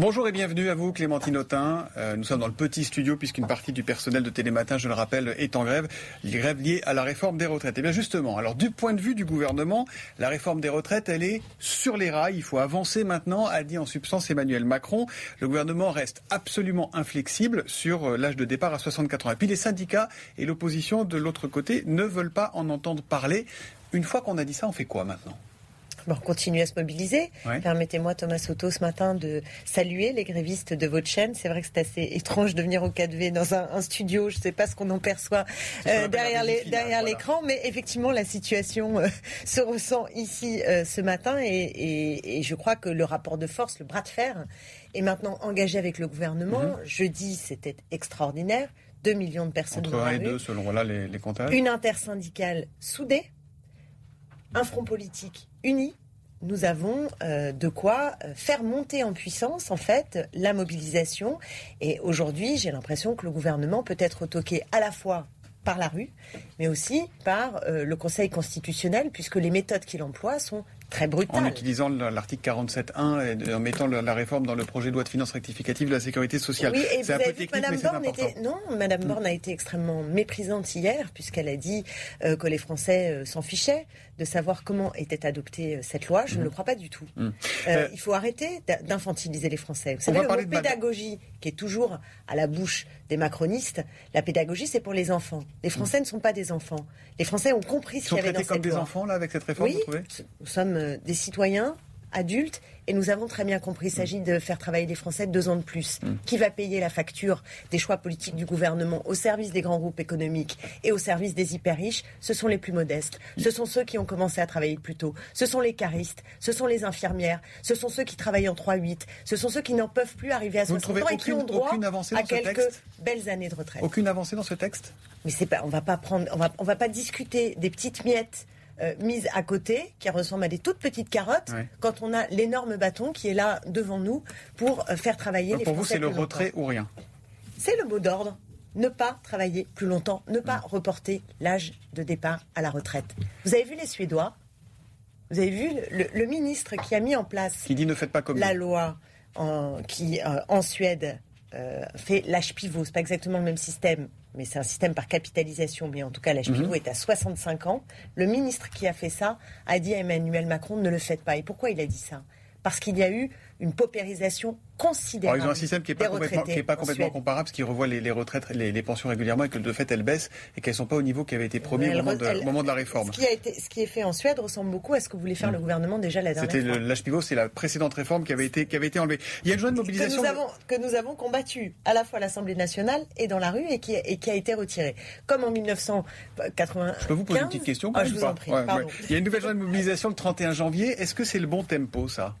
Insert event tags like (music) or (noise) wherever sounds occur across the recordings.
Bonjour et bienvenue à vous, Clémentine Autain. Euh, nous sommes dans le petit studio puisqu'une partie du personnel de Télématin, je le rappelle, est en grève. Les grèves liées à la réforme des retraites. Et bien justement, alors du point de vue du gouvernement, la réforme des retraites, elle est sur les rails. Il faut avancer maintenant, a dit en substance Emmanuel Macron. Le gouvernement reste absolument inflexible sur euh, l'âge de départ à 64 ans. Et puis les syndicats et l'opposition de l'autre côté ne veulent pas en entendre parler. Une fois qu'on a dit ça, on fait quoi maintenant? On continue à se mobiliser. Permettez-moi, Thomas Soto, ce matin, de saluer les grévistes de votre chaîne. C'est vrai que c'est assez étrange de venir au 4V dans un, studio. Je ne sais pas ce qu'on en perçoit euh, derrière l'écran, mais effectivement, la situation euh, (laughs) se ressent ici euh, ce matin. Et, je crois que le rapport de force, le bras de fer, est maintenant engagé avec le gouvernement. Mhm. Jeudi, c'était extraordinaire. 2 millions de personnes Entre 1 et 2, selon voilà, les, les comptages. Une intersyndicale soudée un front politique uni, nous avons euh, de quoi euh, faire monter en puissance, en fait, la mobilisation. Et aujourd'hui, j'ai l'impression que le gouvernement peut être toqué à la fois par la rue, mais aussi par euh, le Conseil constitutionnel, puisque les méthodes qu'il emploie sont très. En utilisant l'article 47.1 et en mettant la réforme dans le projet de loi de finances rectificative de la sécurité sociale. Oui, et c'est un peu Madame Borne était... Non, Madame mm. Borne a été extrêmement méprisante hier, puisqu'elle a dit euh, que les Français euh, s'en fichaient de savoir comment était adoptée cette loi. Je ne mm. le crois pas du tout. Mm. il faut arrêter d'infantiliser les Français. Vous savez, le mot pédagogie, qui est toujours à la bouche des macronistes, la pédagogie, c'est pour les enfants. Les Français ne sont pas des enfants. Les Français ont compris ce qu'il y avait dans cette loi. comme des enfants, là, avec cette réforme, oui, nous sommes euh, des citoyens adultes et nous avons très bien compris, il s'agit de faire travailler les Français deux ans de plus. Mm. Qui va payer la facture des choix politiques du gouvernement au service des grands groupes économiques et au service des hyper riches Ce sont les plus modestes. Ce sont ceux qui ont commencé à travailler plus tôt. Ce sont les caristes. Ce sont les infirmières. Ce sont ceux qui travaillent en 3-8. Ce sont ceux qui n'en peuvent plus arriver à 60 ans et qui ont droit à quelques belles années de retraite. Aucune avancée dans ce texte? Mais c'est pas, on va pas prendre, on va, on va pas discuter des petites miettes euh, mise à côté, qui ressemble à des toutes petites carottes, quand on a l'énorme bâton qui est là devant nous pour euh, faire travailler Donc les Pour vous, c'est le retrait ou rien C'est le mot d'ordre. Ne pas travailler plus longtemps, ne pas reporter l'âge de départ à la retraite. Vous avez vu les Suédois Vous avez vu le, ministre qui a mis en place qui dit ne faites pas comme la loi en, qui euh, en Suède fait l'âge pivot. C'est pas exactement le même système, mais c'est un système par capitalisation, mais en tout cas l'âge pivot mhm. est à 65 ans. Le ministre qui a fait ça a dit à Emmanuel Macron ne le faites pas. Et pourquoi il a dit ça? Parce qu'il y a eu une paupérisation considérable. ils ont un système qui n'est pas, complètement, pas complètement comparable, parce qu'ils revoient les, retraites, les, pensions régulièrement et que de fait elles baissent et qu'elles ne sont pas au niveau qui avait été promis au moment, de, la réforme. Ce qui, a été, ce qui est fait en Suède ressemble beaucoup à ce que voulait faire mm. le gouvernement déjà la dernière. C'était l'âge pivot, c'est la précédente réforme qui avait été, qui avait été enlevée. Il y a une journée de mobilisation. Que nous, avons, que nous avons combattu à la fois à l'Assemblée nationale et dans la rue et qui, et qui a été retirée. Comme en 1980. Je peux vous poser une petite question ah, Je vous en prie. Il y a une nouvelle journée de mobilisation le 31 janvier. Est-ce que c'est le bon tempo, ça?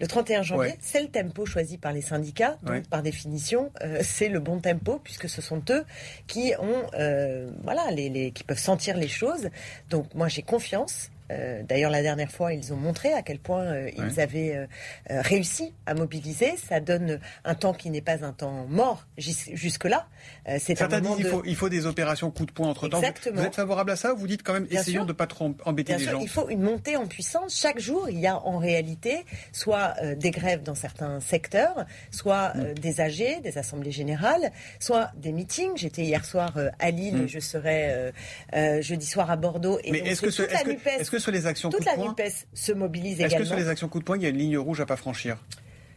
Le 31 janvier, c'est le tempo choisi par les syndicats. Donc, par définition, euh, c'est le bon tempo puisque ce sont eux qui ont, euh, voilà, les, qui peuvent sentir les choses. Donc, moi, j'ai confiance euh, d'ailleurs, la dernière fois, ils ont montré à quel point euh, ils avaient euh, réussi à mobiliser. Ça donne un temps qui n'est pas un temps mort jusque-là. c'est Certains disent qu'il faut, il faut des opérations coup de poing entre temps. Vous, êtes favorable à ça ou vous dites quand même essayons de ne pas trop embêter les gens? Il faut une montée en puissance. Chaque jour, il y a en réalité soit des grèves dans certains secteurs, soit mm. des AG, des assemblées générales, soit des meetings. J'étais hier soir à Lille et mm. je serai jeudi soir à Bordeaux. Et Mais est-ce que, est-ce que sur les actions Toute coup de poing, la se mobilise également. Est-ce que sur les actions coup de poing, il y a une ligne rouge à pas franchir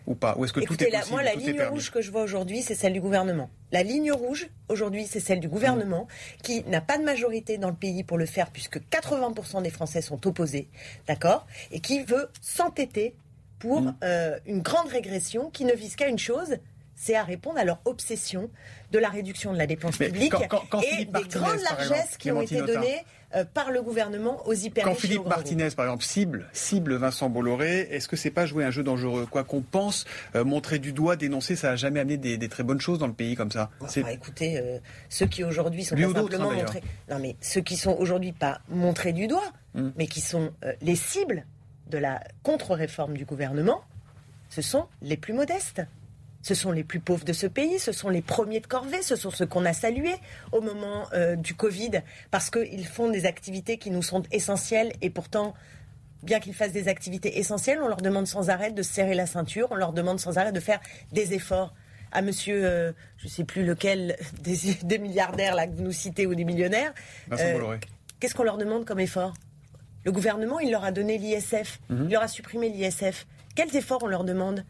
ou pas Ou est-ce que tout est possible, Moi, la ligne rouge que je vois aujourd'hui, c'est celle du gouvernement. La ligne rouge, aujourd'hui, c'est celle du gouvernement mmh. qui n'a pas de majorité dans le pays pour le faire, puisque 80% des Français sont opposés, d'accord Et qui veut s'entêter pour mmh. euh, une grande régression qui ne vise qu'à une chose, c'est à répondre à leur obsession de la réduction de la dépense publique et des grandes largesses qui ont été données euh, par le gouvernement aux hyper Quand Philippe Martinez, par exemple, cible, cible Vincent Bolloré, est-ce que c'est pas jouer un jeu dangereux? Quoi qu'on pense, euh, montrer du doigt, dénoncer, ça n'a jamais amené des, très bonnes choses dans le pays comme ça. écoutez, euh, ceux qui aujourd'hui sont pas simplement hein, montrés, non mais ceux qui sont aujourd'hui pas montrés du doigt, hmm. mais qui sont les cibles de la contre-réforme du gouvernement, ce sont les plus modestes. Ce sont les plus pauvres de ce pays, ce sont les premiers de corvée, ce sont ceux qu'on a salués au moment euh, du Covid, parce qu'ils font des activités qui nous sont essentielles et pourtant bien qu'ils fassent des activités essentielles, on leur demande sans arrêt de serrer la ceinture, on leur demande sans arrêt de faire des efforts. À monsieur, euh, je ne sais plus lequel (laughs) des, milliardaires là que vous nous citez ou des millionnaires, euh, qu'est-ce qu'on leur demande comme effort? Le gouvernement, il leur a donné l'ISF, mhm. il leur a supprimé l'ISF. Quels efforts on leur demande?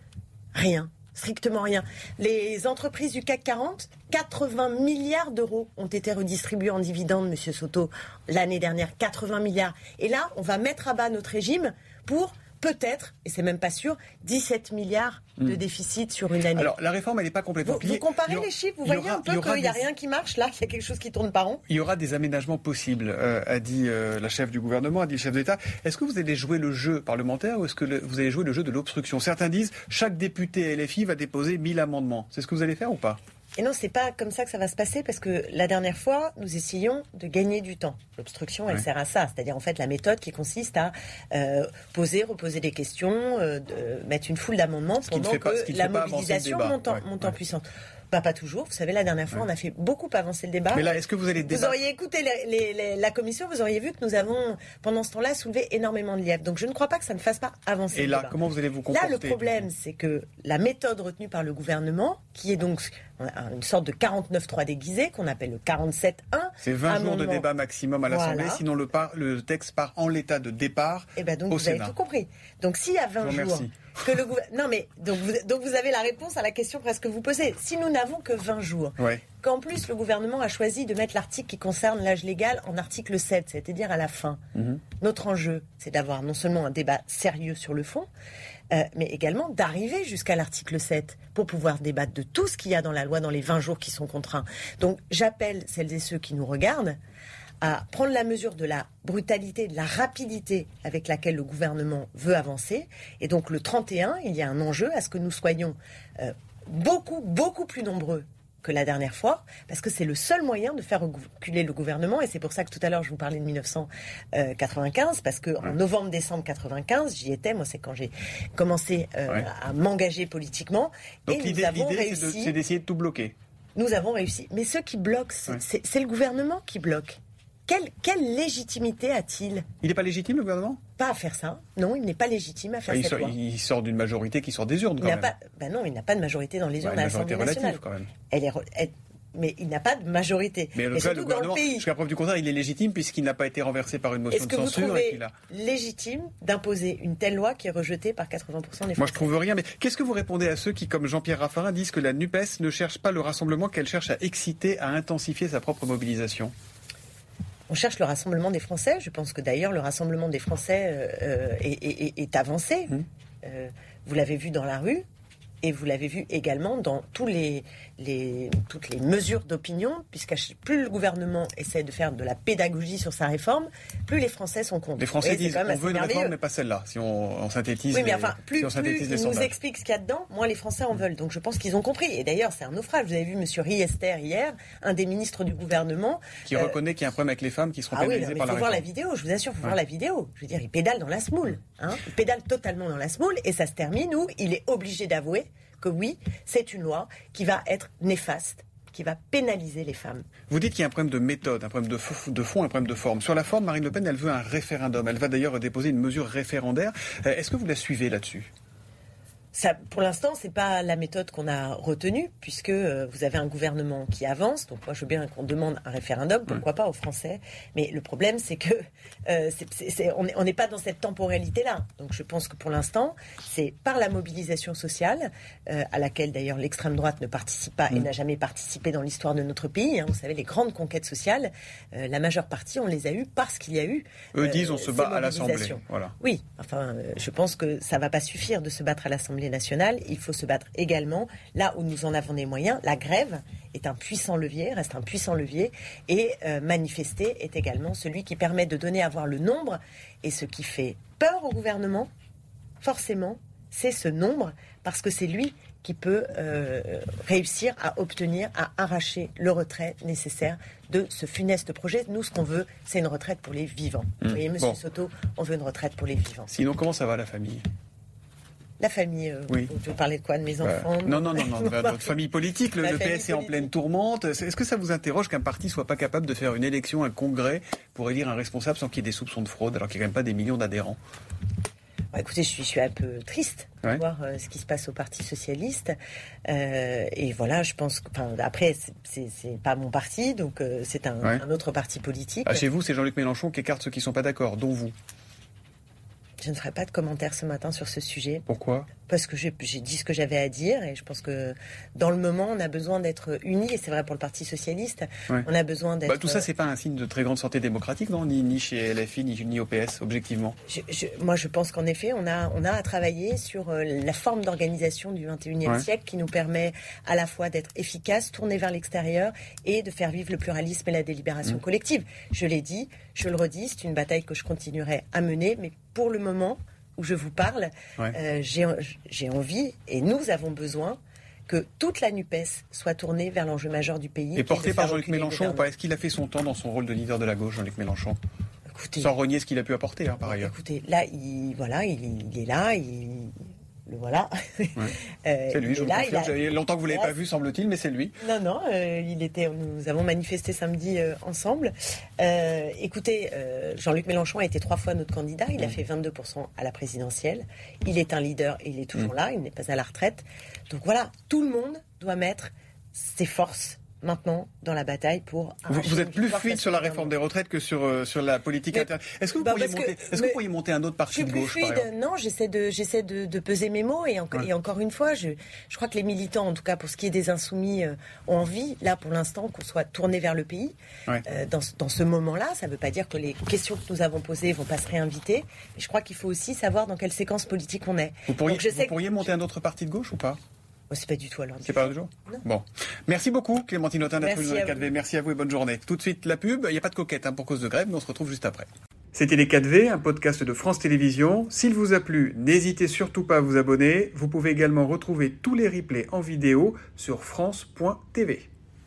Rien strictement rien. Les entreprises du CAC 40, 80 milliards d'euros ont été redistribués en dividendes, Monsieur Soto, l'année dernière. 80 milliards. Et là, on va mettre à bas notre régime pour peut-être, et c'est même pas sûr, 17 milliards de hmm. déficit sur une année. Alors la réforme, elle n'est pas complètement vous, vous comparez les chiffres, vous voyez un peu qu'il n'y a rien qui marche là, qu'il y a quelque chose qui tourne pas rond. Il y aura des aménagements possibles, euh, a dit euh, la chef du gouvernement, a dit le chef d'État. Est-ce que vous allez jouer le jeu parlementaire ou est-ce que vous allez jouer le jeu de l'obstruction? Certains disent chaque député LFI va déposer 1000 amendements. C'est ce que vous allez faire ou pas? Et non, c'est pas comme ça que ça va se passer parce que la dernière fois, nous essayons de gagner du temps. L'obstruction, elle sert à ça, c'est-à-dire en fait la méthode qui consiste à euh, poser, reposer des questions, euh, de mettre une foule d'amendements pendant que la mobilisation monte en puissance. Bah, pas toujours. Vous savez, la dernière fois, on a fait beaucoup avancer le débat. Mais là, est-ce que vous allez Vous auriez écouté la commission, vous auriez vu que nous avons, pendant ce temps-là, soulevé énormément de lièvres. Donc, je ne crois pas que ça ne fasse pas avancer. Et là, comment vous allez vous comporter Là, le problème, c'est que la méthode retenue par le gouvernement, qui est donc une sorte de 49-3 déguisé, qu'on appelle le 47-1. C'est 20 jours de débat maximum à l'Assemblée, sinon le, le, texte part en l'état de départ. Et eh ben donc, vous avez tout compris. Donc, s'il y a 20 jours que le Non, mais donc vous, donc vous avez la réponse à la question presque que vous posez. Si nous n'avons que 20 jours, qu'en plus le gouvernement a choisi de mettre l'article qui concerne l'âge légal en article 7, c'est-à-dire à la fin, mhm. notre enjeu, c'est d'avoir non seulement un débat sérieux sur le fond, euh, mais également d'arriver jusqu'à l'article 7 pour pouvoir débattre de tout ce qu'il y a dans la loi dans les 20 jours qui sont contraints. Donc j'appelle celles et ceux qui nous regardent à prendre la mesure de la brutalité, de la rapidité avec laquelle le gouvernement veut avancer. Et donc le 31, il y a un enjeu à ce que nous soyons euh, beaucoup, beaucoup plus nombreux que la dernière fois, parce que c'est le seul moyen de faire reculer le gouvernement, et c'est pour ça que tout à l'heure je vous parlais de 1995, parce que en novembre-décembre 95, j'y étais, moi c'est quand j'ai commencé euh, à m'engager politiquement, Donc et nous avons réussi. C'est d'essayer de tout bloquer. Nous avons réussi, mais ceux qui bloquent, c'est le gouvernement qui bloque. Quelle, légitimité a-t-il Il n'est pas légitime, le gouvernement Pas à faire ça. Non, il n'est pas légitime à faire ça. Ah, il, sort, d'une majorité qui sort des urnes, quand même. Pas, ben non, il n'a pas de majorité dans les urnes à l'Assemblée nationale. quand même. Elle est, mais il n'a pas de majorité. Mais le, dans le pays. Jusqu'à preuve du contraire, il est légitime puisqu'il n'a pas été renversé par une motion de censure. Est-ce que vous trouvez légitime d'imposer une telle loi qui est rejetée par 80% des Français? Moi, je trouve rien. Mais qu'est-ce que vous répondez à ceux qui, comme Jean-Pierre Raffarin, disent que la Nupes ne cherche pas le rassemblement, qu'elle cherche à exciter, à intensifier sa propre mobilisation? On cherche le rassemblement des Français. Je pense que d'ailleurs le rassemblement des Français euh, euh, est, avancé. Mmh. Euh, vous l'avez vu dans la rue. Et vous l'avez vu également dans tous les, toutes les mesures d'opinion, puisque plus le gouvernement essaie de faire de la pédagogie sur sa réforme, plus les Français sont contre. Les Français disent on veut une réforme, mais pas celle-là, si on, synthétise. Oui, mais enfin, plus, ils nous expliquent ce qu'il y a dedans, moins les Français en veulent. Donc je pense qu'ils ont compris. Et d'ailleurs, c'est un naufrage. Vous avez vu M. Riester hier, un des ministres du gouvernement. Qui euh, reconnaît qu'il y a un problème avec les femmes qui seront ah pénalisées oui, par la Il faut voir la vidéo, je vous assure, il faut voir la vidéo. Je veux dire, il pédale dans la smoule. Hein. il pédale totalement dans la smoule et ça se termine où il est obligé d'avouer que oui, c'est une loi qui va être néfaste qui va pénaliser les femmes. Vous dites qu'il y a un problème de méthode, un problème de, fond, un problème de forme. Sur la forme, Marine Le Pen, elle veut un référendum. Elle va d'ailleurs déposer une mesure référendaire. Euh, est-ce que vous la suivez là-dessus? Pour l'instant, c'est pas la méthode qu'on a retenue, puisque euh, vous avez un gouvernement qui avance. Donc moi, je veux bien qu'on demande un référendum, pourquoi pas aux Français. Mais le problème, c'est que euh, on n'est pas dans cette temporalité-là. Donc je pense que pour l'instant, c'est par la mobilisation sociale, euh, à laquelle d'ailleurs l'extrême droite ne participe pas et n'a jamais participé dans l'histoire de notre pays. Hein. vous savez, les grandes conquêtes sociales, la majeure partie, on les a eues parce qu'il y a eu. Eux disent on se bat à l'Assemblée. Voilà. Oui, enfin, je pense que ça va pas suffire de se battre à l'Assemblée nationale, il faut se battre également là où nous en avons les moyens. La grève est un puissant levier, reste un puissant levier, et euh, manifester est également celui qui permet de donner à voir le nombre. Et ce qui fait peur au gouvernement, forcément, c'est ce nombre, parce que c'est lui qui peut euh, réussir à obtenir, à arracher le retrait nécessaire de ce funeste projet. Nous, ce qu'on veut, c'est une retraite pour les vivants. Vous mmh. voyez, Monsieur Soto, on veut une retraite pour les vivants. Sinon, comment ça va la famille? La famille. Euh, oui. Tu veux parler de quoi De mes bah, enfants Non, non, non, (laughs) non. Notre famille politique, le, PS est en pleine tourmente. Est-ce que ça vous interroge qu'un parti soit pas capable de faire une élection, un congrès pour élire un responsable sans qu'il y ait des soupçons de fraude, alors qu'il n'y a quand même pas des millions d'adhérents? Bah, écoutez, je suis, un peu triste de voir euh, ce qui se passe au Parti socialiste. Euh, et voilà, je pense que, après, c'est pas mon parti, donc c'est un, autre parti politique. Ah, chez vous, c'est Jean-Luc Mélenchon qui écarte ceux qui ne sont pas d'accord, dont vous? Je ne ferai pas de commentaires ce matin sur ce sujet. Pourquoi? Parce que j'ai dit ce que j'avais à dire et je pense que dans le moment, on a besoin d'être unis et c'est vrai pour le Parti socialiste. On a besoin bah, d'être. tout ça, c'est pas un signe de très grande santé démocratique, non? Ni, ni chez LFI, ni, ni au PS, objectivement. moi, je pense qu'en effet, on a, on a à travailler sur euh, la forme d'organisation du 21e siècle qui nous permet à la fois d'être efficace, tourné vers l'extérieur et de faire vivre le pluralisme et la délibération mmh. collective. Je l'ai dit, je le redis, c'est une bataille que je continuerai à mener, mais pour le moment où je vous parle, euh, j'ai envie, et nous avons besoin, que toute la NUPES soit tournée vers l'enjeu majeur du pays. Et porté par Jean-Luc Mélenchon ou pas Est-ce qu'il a fait son temps dans son rôle de leader de la gauche, Jean-Luc Mélenchon? Sans renier ce qu'il a pu apporter, hein, par ailleurs. Écoutez, là, il, voilà, il, est là, il, le voilà. (laughs) Euh, c'est lui, je là, Il longtemps que vous ne l'avez pas vu, semble-t-il, mais c'est lui. Non, non, euh, il était, nous avons manifesté samedi euh, ensemble. écoutez, Jean-Luc Mélenchon a été trois fois notre candidat. Il a mm. fait 22% à la présidentielle. Il est un leader et il est toujours mm. là. Il n'est pas à la retraite. Donc voilà, tout le monde doit mettre ses forces maintenant dans la bataille pour. Vous, êtes plus fluide sur la réforme des retraites que sur euh, sur la politique interne. Est-ce que vous bah, pourriez monter Est-ce que vous pourriez monter un autre parti de gauche fluide, Non, j'essaie de j'essaie de, de, peser mes mots et, et encore une fois, je je crois que les militants, en tout cas pour ce qui est des insoumis, euh, ont envie là pour l'instant qu'on soit tourné vers le pays. Euh, dans, dans ce moment-là, ça ne veut pas dire que les questions que nous avons posées vont pas se réinviter. Mais je crois qu'il faut aussi savoir dans quelle séquence politique on est. Vous pourriez, vous pourriez monter un autre parti de gauche ou pas? C'est pas du tout à C'est pas du jour Bon. Merci beaucoup, Clémentine Autain, d'être venue dans les 4V. Merci à vous et bonne journée. Tout de suite, la pub. Il n'y a pas de coquette hein, pour cause de grève, mais on se retrouve juste après. C'était les 4V, un podcast de France Télévisions. S'il vous a plu, n'hésitez surtout pas à vous abonner. Vous pouvez également retrouver tous les replays en vidéo sur France.tv.